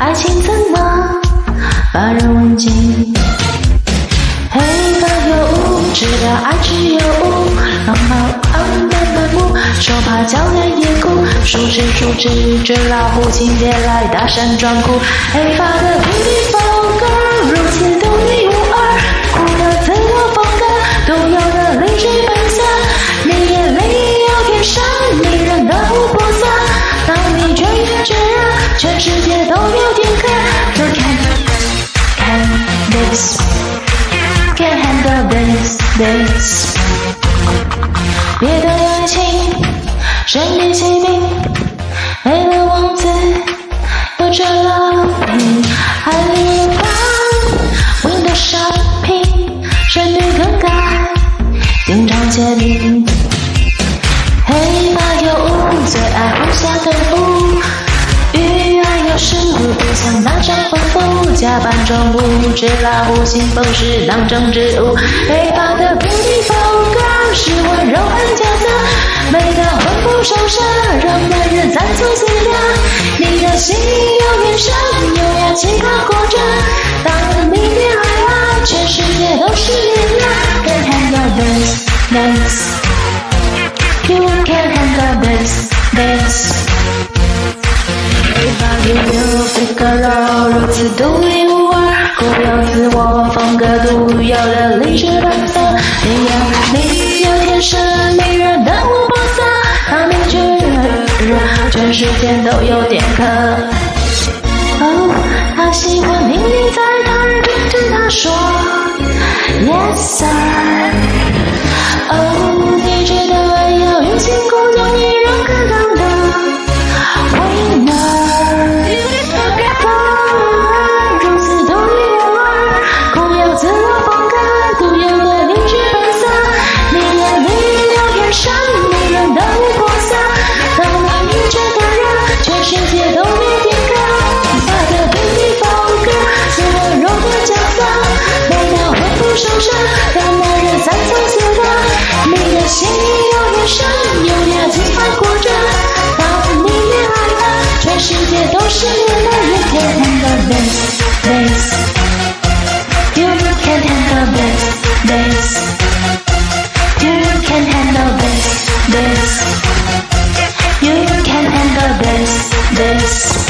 爱情怎么把人忘记？黑发有雾，知道爱只有雾。浪漫浪漫漫步，手帕教人眼哭。树枝树枝追老虎，请别来大山装酷。黑发的女仆身临其境，美的王子有着了你，爱里有光，window shopping，神女更改，经常结冰。黑发有雾，最爱胡下功夫。是我不想拿上婚服，假扮装不知老虎，信奉是当政之物。黑发是温柔狠角色，美到魂不守舍，让男人簪促死掉。你的心有点深，优雅气魄裹着。当你恋爱了，全世界都是你的。Can't handle this, this. You can't handle this, this. 黑发有六个个肉，如此独一无二，固有自我风格，独有的励志本色。你呀，你有天生迷人的琥珀色，当你卷越热，全世界都有点渴。哦，他喜欢听你在他耳边对他说，Yes sir。有两寸白骨渣。当你恋爱了，全世界都是你的。You can handle this, this. You can handle this, this. You can handle this, this.